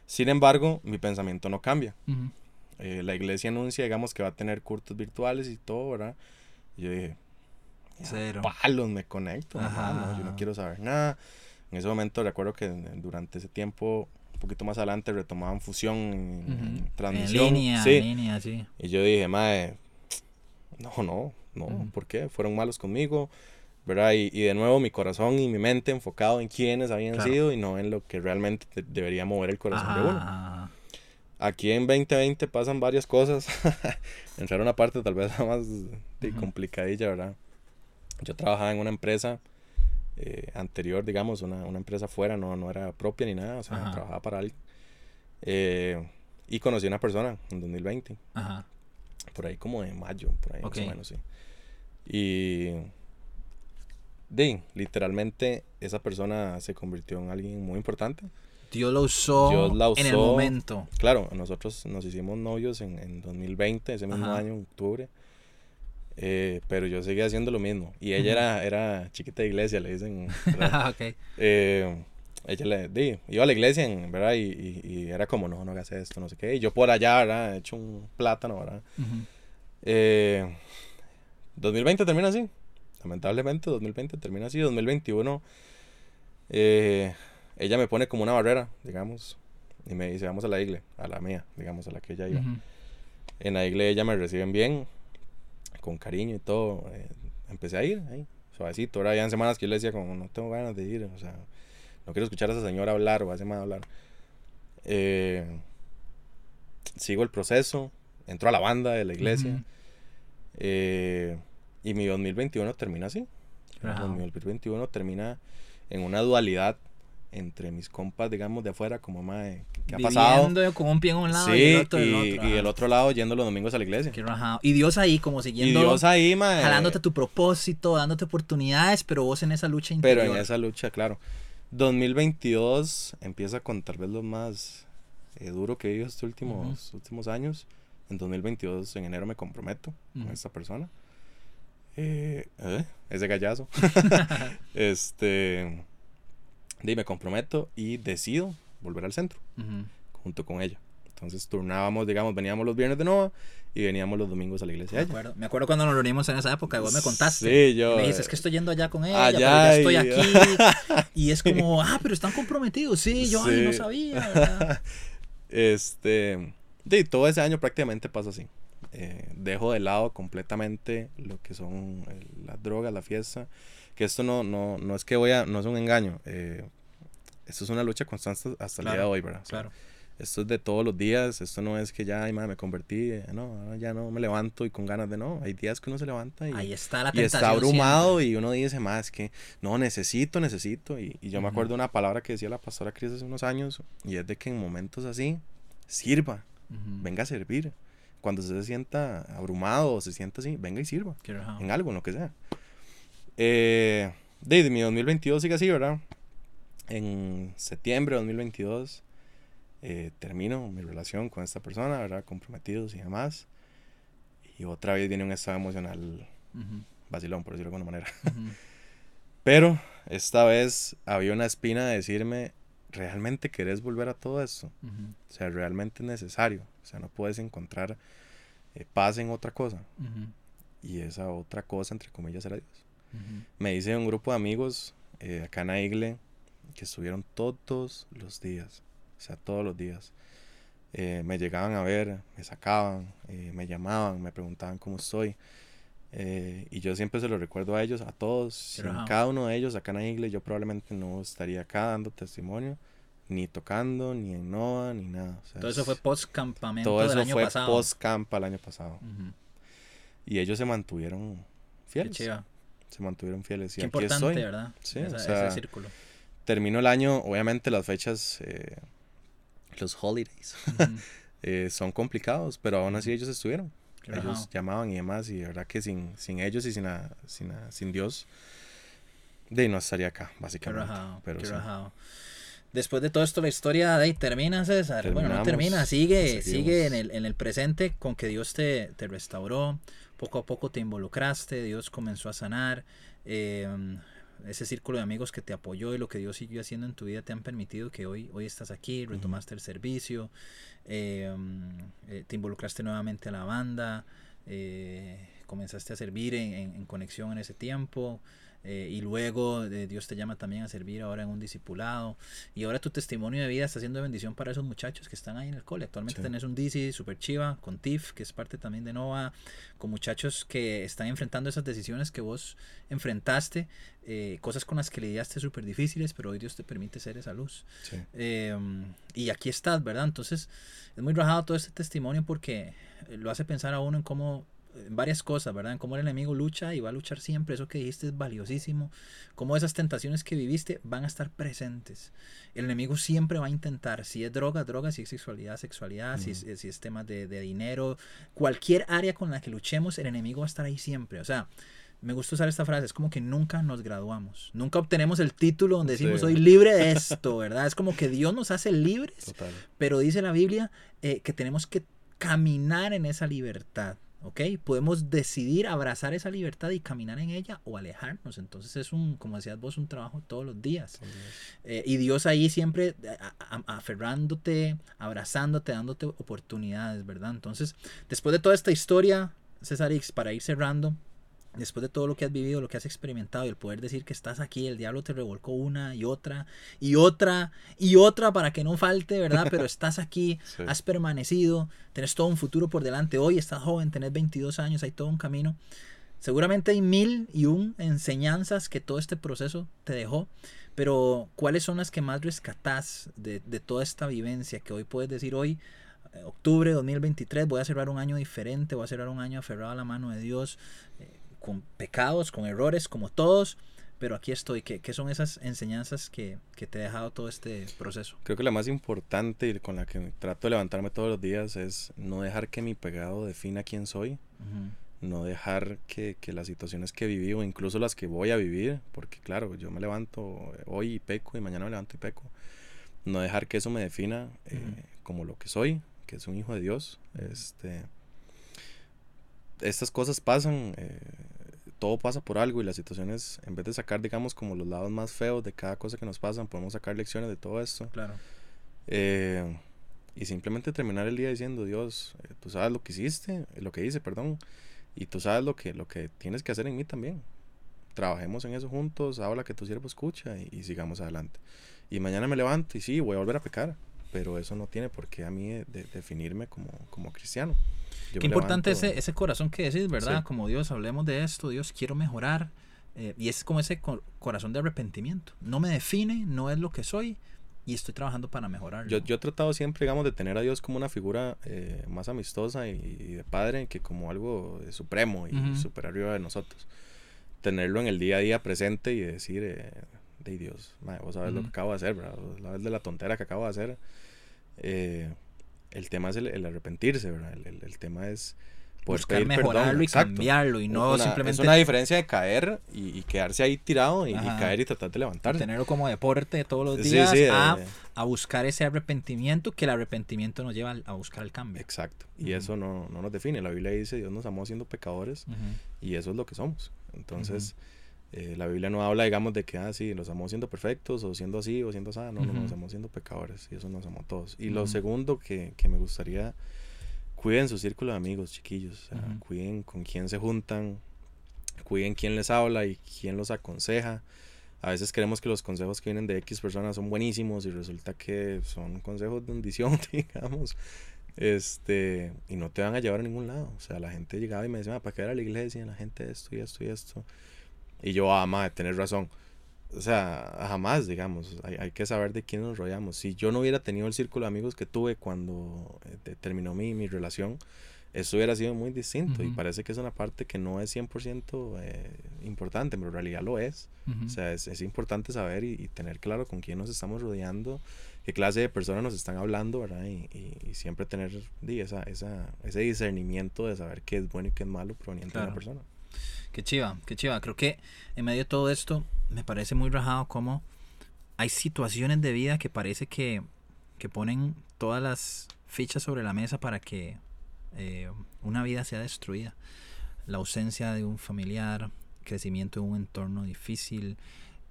Sin embargo, mi pensamiento no cambia. Ujú. eh, la iglesia anuncia, digamos, que va a tener cultos virtuales y todo, ¿verdad? Y yo dije, Cero. palos, me conecto, Ajá, ¿no? yo no quiero saber nada. En ese momento recuerdo que durante ese tiempo, un poquito más adelante, retomaban fusión transmisión. En línea, sí. en línea, sí. Y yo dije, mae, no, no, no, Ujú. ¿por qué? Fueron malos conmigo, ¿verdad? Y, y de nuevo mi corazón y mi mente enfocado en quiénes habían Claro. sido y no en lo que realmente de- debería mover el corazón de uno. ajá. Aquí en 2020 pasan varias cosas. *laughs* Entrar a una parte tal vez la más complicadilla, ¿verdad? Yo trabajaba en una empresa eh, anterior, digamos, una, una empresa fuera, no, no era propia ni nada, o sea, Ajá. trabajaba para alguien. Eh, y conocí a una persona en 2020, Ajá. por ahí como de mayo, por ahí Ok. más o menos, sí. Y de, literalmente esa persona se convirtió en alguien muy importante. Dios lo usó, Dios la en el momento. Claro, nosotros nos hicimos novios en, en 2020, ese mismo Ajá. año, en octubre. Eh, pero yo seguía haciendo lo mismo. Y ella era, era chiquita de iglesia, le dicen. *laughs* ¿verdad? ok. Eh, ella le, di, iba a la iglesia, ¿verdad? Y, y- y era como, no, no hagas esto, no sé qué. Y yo por allá, ¿verdad? He hecho un plátano, ¿verdad? Eh, 2020 termina así. Lamentablemente, 2020 termina así. 2021, eh, ella me pone como una barrera, digamos. Y me dice, vamos a la iglesia, a la mía, digamos, a la que ella iba. Ujú. En la iglesia ella me reciben bien, con cariño y todo. eh, empecé a ir ahí, suavecito. Ahora habían semanas que yo le decía como, no tengo ganas de ir, o sea, no quiero escuchar a esa señora hablar o a ese man hablar. Eh, sigo el proceso, entro a la banda de la iglesia. Ujú. eh, y mi 2021 termina así. Ajá. Mi 2021 termina en una dualidad entre mis compas, digamos, de afuera, como, mae, ¿qué ha pasado? Con un pie en un lado Sí, y el otro y, del otro. y ajá. el otro lado yendo los domingos a la iglesia. Qué. Y Dios ahí como Y siguiendo, Dios ahí, mae. jalándote tu propósito, dándote oportunidades, pero vos en esa lucha interior. Pero en esa lucha, claro. 2022 empieza con tal vez lo más eh, duro que he vivido estos últimos, últimos años. En 2022, en enero, me comprometo con esta persona. Eh, ¿eh? Ese gallazo. *laughs* *laughs* este. Y me comprometo y decido volver al centro Ujú. junto con ella. Entonces turnábamos, digamos, veníamos los viernes de nuevo y veníamos los domingos a la iglesia. Me de acuerdo, me acuerdo cuando nos reunimos en esa época, vos me contaste. Sí, yo. me dices eh, que estoy yendo allá con ella, allá pero ya estoy y- aquí. *laughs* Y es como, ah, pero están comprometidos. Sí, yo ay, no Sí. sabía. *laughs* ¿verdad? Este. De todo ese año prácticamente pasa así. Eh, dejo de lado completamente lo que son eh, las drogas, la fiesta. Que esto no, no, no es que voy a. No es un engaño. eh, esto es una lucha constante hasta el día de Claro, hoy, ¿verdad? O sea, Claro. Esto es de todos los días. Esto no es que ya, ay, madre, me convertí. eh, no, ya no me levanto y con ganas de no. Hay días que uno se levanta y. Ahí está la Y está abrumado siempre. y uno dice más que no necesito, necesito. Y, y yo me Ujú. acuerdo de una palabra que decía la pastora Cris hace unos años y es de que en momentos así sirva, Ujú. venga a servir. Cuando se sienta abrumado o se sienta así, venga y sirva en algo, en lo que sea. Eh, de, mi 2022 sigue así, ¿verdad? En septiembre de 2022 eh, termino mi relación con esta persona, ¿verdad? Comprometidos y demás. Y otra vez viene un estado emocional Ujú, vacilón, por decirlo de alguna manera. ujú. *laughs* Pero esta vez había una espina de decirme, ¿realmente querés volver a todo esto? Ujú, O sea, realmente es necesario. O sea, no puedes encontrar eh, paz en otra cosa. Y esa otra cosa, entre comillas, era Dios. Me hice un grupo de amigos eh, acá en la igle que estuvieron todos los días. O sea, todos los días. Eh, me llegaban a ver, me sacaban, eh, me llamaban, me preguntaban cómo estoy. Eh, y yo siempre se lo recuerdo a ellos, a todos. Sin cada uno de ellos acá en la yo probablemente no estaría acá dando testimonio, ni tocando, ni en Nova, ni nada. O sea, Todo eso fue es- post campamento todo del eso año fue pasado. post campa el año pasado. Y ellos se mantuvieron Qué fieles. chiva. Se mantuvieron fieles. Y Qué aquí importante, estoy. ¿verdad? Sí, Esa- o sea, ese círculo. terminó el año, obviamente las fechas, eh, los holidays, *laughs* eh, son complicados, pero aún así ellos estuvieron. qué ellos rajado. llamaban y demás, y de verdad que sin, sin ellos y sin, la- sin, la- sin Dios, de no estaría acá, Qué básicamente. rajado, pero qué sí. Después de todo esto, la historia de ahí termina, César. bueno, no termina, sigue, sigue en el, en el presente con que Dios te, te restauró. Poco a poco te involucraste, Dios comenzó a sanar. eh, ese círculo de amigos que te apoyó y lo que Dios siguió haciendo en tu vida te han permitido que hoy, hoy estás aquí, retomaste el servicio, eh, eh, te involucraste nuevamente a la banda, eh, comenzaste a servir en, en, conexión en ese tiempo. Eh, y luego eh, Dios te llama también a servir ahora en un discipulado. Y ahora tu testimonio de vida está siendo bendición para esos muchachos que están ahí en el cole. Actualmente tenés un DC super chiva con TIF, que es parte también de Nova, con muchachos que están enfrentando esas decisiones que vos enfrentaste, eh, cosas con las que lidiaste súper difíciles, pero hoy Dios te permite ser esa luz. Em, y aquí estás, ¿verdad? Entonces es muy rajado todo este testimonio porque lo hace pensar a uno en cómo varias cosas, ¿verdad? En cómo el enemigo lucha y va a luchar siempre. Eso que dijiste es valiosísimo. Cómo esas tentaciones que viviste van a estar presentes. El enemigo siempre va a intentar, si es droga, droga, si es sexualidad, sexualidad, si, es, si es temas de, de, dinero, cualquier área con la que luchemos, el enemigo va a estar ahí siempre. O sea, me gusta usar esta frase, es como que nunca nos graduamos, nunca obtenemos el título donde decimos soy libre de esto, ¿verdad? Es como que Dios nos hace libres, pero dice la Biblia eh, que tenemos que caminar en esa libertad. ¿Ok? Podemos decidir abrazar esa libertad y caminar en ella o alejarnos. Entonces es un, como decías vos, un trabajo todos los días. Eh, y Dios ahí siempre eh, aferrándote, abrazándote, dándote oportunidades, ¿verdad? Entonces, después de toda esta historia, César X, para ir cerrando, después de todo lo que has vivido, lo que has experimentado y el poder decir que estás aquí, el diablo te revolcó una y otra y otra y otra para que no falte, ¿verdad? Pero *laughs* estás aquí, has permanecido, tenés todo un futuro por delante. Hoy estás joven, tenés 22 años, hay todo un camino. Seguramente hay mil y un enseñanzas que todo este proceso te dejó, pero ¿cuáles son las que más rescatás de, de toda esta vivencia que hoy puedes decir hoy? Eh, octubre de 2023 voy a cerrar un año diferente, voy a cerrar un año aferrado a la mano de Dios, con pecados, con errores, como todos, pero aquí estoy. ¿Qué, qué son esas enseñanzas que, que, te ha dejado todo este proceso? Creo que la más importante y con la que trato de levantarme todos los días es no dejar que mi pecado defina quién soy. No dejar que, que, las situaciones que viví o incluso las que voy a vivir, porque claro, yo me levanto hoy y peco y mañana me levanto y peco. No dejar que eso me defina eh, como lo que soy, que es un hijo de Dios. Este, estas cosas pasan, eh, todo pasa por algo y las situaciones, en vez de sacar, digamos, como los lados más feos de cada cosa que nos pasan, podemos sacar lecciones de todo esto. Claro. Eh, y simplemente terminar el día diciendo, Dios, eh, tú sabes lo que hiciste, lo que hice, perdón, y tú sabes lo que, lo que tienes que hacer en mí también. Trabajemos en eso juntos, habla que tu siervo escucha y, sigamos adelante. Y mañana me levanto y sí, voy a volver a pecar, pero eso no tiene por qué a mí definirme como, como cristiano. Qué importante ese, ese corazón que decís, ¿verdad? Como Dios, hablemos de esto, Dios, quiero mejorar. Eh, y es como ese corazón de arrepentimiento. No me define, no es lo que soy y estoy trabajando para mejorar. Yo, yo, he tratado siempre, digamos, de tener a Dios como una figura eh, más amistosa y, de padre que como algo supremo y super arriba de nosotros. Tenerlo en el día a día presente y decir, eh, de Dios, vos sabes lo que acabo de hacer, ¿verdad? Vos sabes de la tontera que acabo de hacer. Eh, el tema es el, arrepentirse, ¿verdad? El, el, tema es poder buscar mejorarlo y cambiarlo y no simplemente es una diferencia de caer y, quedarse ahí tirado y, caer y tratar de levantarse. tenerlo como deporte todos los días a, a, buscar ese arrepentimiento que el arrepentimiento nos lleva a buscar el cambio. Exacto. Y eso no, no, nos define. La Biblia dice Dios nos amó siendo pecadores y eso es lo que somos. Entonces eh, la Biblia no habla, digamos, de que, ah, sí, los amó siendo perfectos o siendo así o siendo así. No, no, nos amó siendo pecadores y eso nos amó a todos. Y lo segundo que, que, me gustaría, cuiden su círculo de amigos, chiquillos. Cuiden con quién se juntan, cuiden quién les habla y quién los aconseja. A veces creemos que los consejos que vienen de X personas son buenísimos y resulta que son consejos de hundición, *laughs* digamos. Este, y no te van a llevar a ningún lado. O sea, la gente llegaba y me decía, ah, ¿para qué era la iglesia? La gente esto y esto y esto. Y yo, ah, madre, tener razón. O sea, jamás, digamos, hay, hay, que saber de quién nos rodeamos. Si yo no hubiera tenido el círculo de amigos que tuve cuando eh, terminó mi, mi relación, eso hubiera sido muy distinto. Y parece que es una parte que no es 100% eh, importante, pero en realidad lo es. O sea, es, es importante saber y, tener claro con quién nos estamos rodeando, qué clase de personas nos están hablando, ¿verdad? Y, y, siempre tener esa, esa, ese discernimiento de saber qué es bueno y qué es malo proveniente de una persona. Qué chiva, qué chiva. Creo que en medio de todo esto me parece muy rajado como hay situaciones de vida que parece que, que ponen todas las fichas sobre la mesa para que eh, una vida sea destruida. La ausencia de un familiar, crecimiento en un entorno difícil,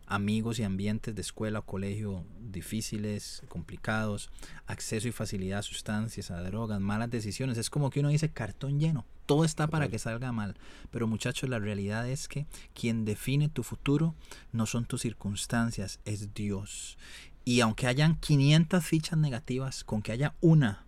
amigos y ambientes de escuela o colegio difíciles, complicados, acceso y facilidad a sustancias, a drogas, malas decisiones. Es como que uno dice cartón lleno. Todo está para que salga mal. Pero muchachos, la realidad es que quien define tu futuro no son tus circunstancias, es Dios. Y aunque hayan 500 fichas negativas, con que haya una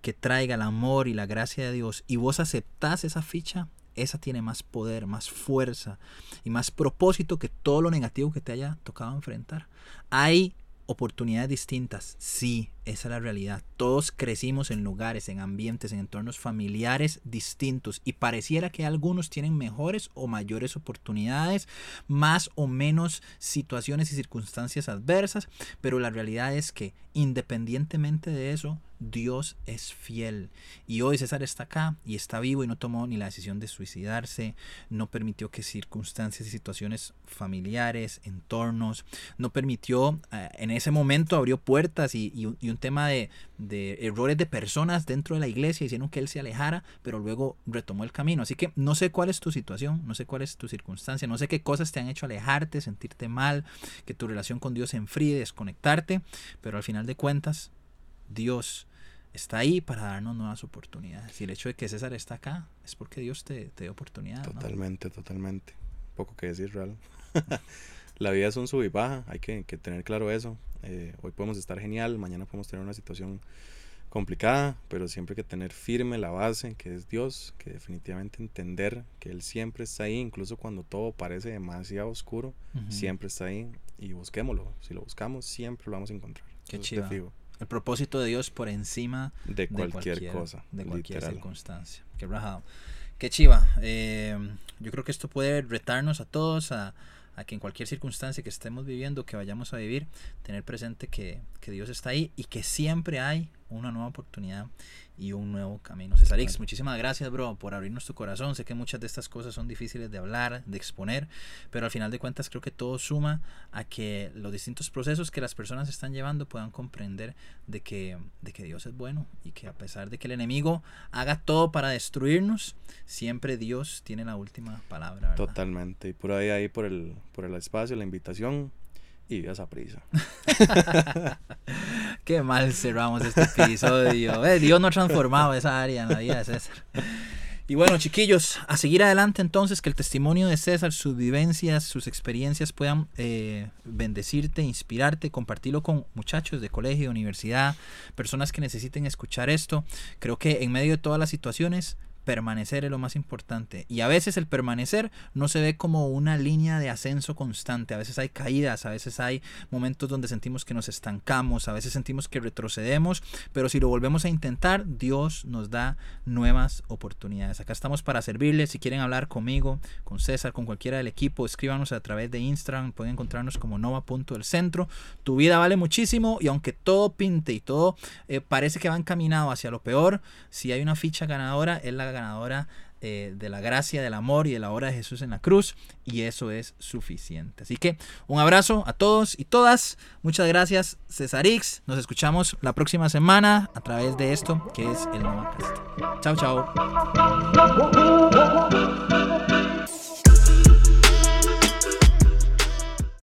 que traiga el amor y la gracia de Dios y vos aceptás esa ficha, esa tiene más poder, más fuerza y más propósito que todo lo negativo que te haya tocado enfrentar. Hay oportunidades distintas, sí, esa es la realidad. Todos crecimos en lugares, en ambientes, en entornos familiares distintos y pareciera que algunos tienen mejores o mayores oportunidades, más o menos situaciones y circunstancias adversas, pero la realidad es que independientemente de eso, Dios es fiel. Y hoy César está acá y está vivo y no tomó ni la decisión de suicidarse, no permitió que circunstancias y situaciones familiares, entornos, no permitió, eh, en ese momento abrió puertas y, y, y un tema de, de, errores de personas dentro de la iglesia hicieron que él se alejara, pero luego retomó el camino. Así que no sé cuál es tu situación, no sé cuál es tu circunstancia, no sé qué cosas te han hecho alejarte, sentirte mal, que tu relación con Dios se enfríe, desconectarte, pero al final de cuentas, Dios está ahí para darnos nuevas oportunidades. Y el hecho de que César está acá es porque Dios te, te dio oportunidad. Totalmente, ¿no? totalmente. Poco que decir, real. *laughs* la vida es un sub y baja, hay que, que tener claro eso. Eh, hoy podemos estar genial, mañana podemos tener una situación complicada, pero siempre hay que tener firme la base, que es Dios, que definitivamente entender que Él siempre está ahí, incluso cuando todo parece demasiado oscuro, uh -huh. siempre está ahí y busquémoslo. Si lo buscamos, siempre lo vamos a encontrar. Qué chido. El propósito de Dios por encima de cualquier, de cualquier cosa, de cualquier literal. circunstancia. Qué rajado. Qué chiva. Eh, yo creo que esto puede retarnos a todos a, que en cualquier circunstancia que estemos viviendo, que vayamos a vivir, tener presente que, que Dios está ahí y que siempre hay una nueva oportunidad y un nuevo camino. César X, muchísimas gracias, bro, por abrirnos tu corazón. Sé que muchas de estas cosas son difíciles de hablar, de exponer, pero al final de cuentas creo que todo suma a que los distintos procesos que las personas están llevando puedan comprender de que, de que Dios es bueno y que a pesar de que el enemigo haga todo para destruirnos, siempre Dios tiene la última palabra. ¿verdad? Totalmente. Y por ahí, ahí por el, por el espacio, la invitación, y esa prisa. *laughs* Qué mal cerramos este episodio. *laughs* Eh, Dios no ha transformado esa área en la vida de César. Y bueno, chiquillos, a seguir adelante entonces, que el testimonio de César, sus vivencias, sus experiencias puedan eh, bendecirte, inspirarte, compartirlo con muchachos de colegio, universidad, personas que necesiten escuchar esto. Creo que en medio de todas las situaciones, permanecer es lo más importante. Y a veces el permanecer no se ve como una línea de ascenso constante. A veces hay caídas, a veces hay momentos donde sentimos que nos estancamos, a veces sentimos que retrocedemos, pero si lo volvemos a intentar, Dios nos da nuevas oportunidades. Acá estamos para servirles. Si quieren hablar conmigo, con César, con cualquiera del equipo, escríbanos a través de Instagram. Pueden encontrarnos como nova.elcentro. Tu vida vale muchísimo y aunque todo pinte y todo eh, parece que va encaminado hacia lo peor, si hay una ficha ganadora, es la ganadora eh, de la gracia, del amor y de la obra de Jesús en la cruz. Y eso es suficiente. Así que un abrazo a todos y todas. Muchas gracias, Cesarix. Nos escuchamos la próxima semana a través de esto que es el Novacast. Chao, chao.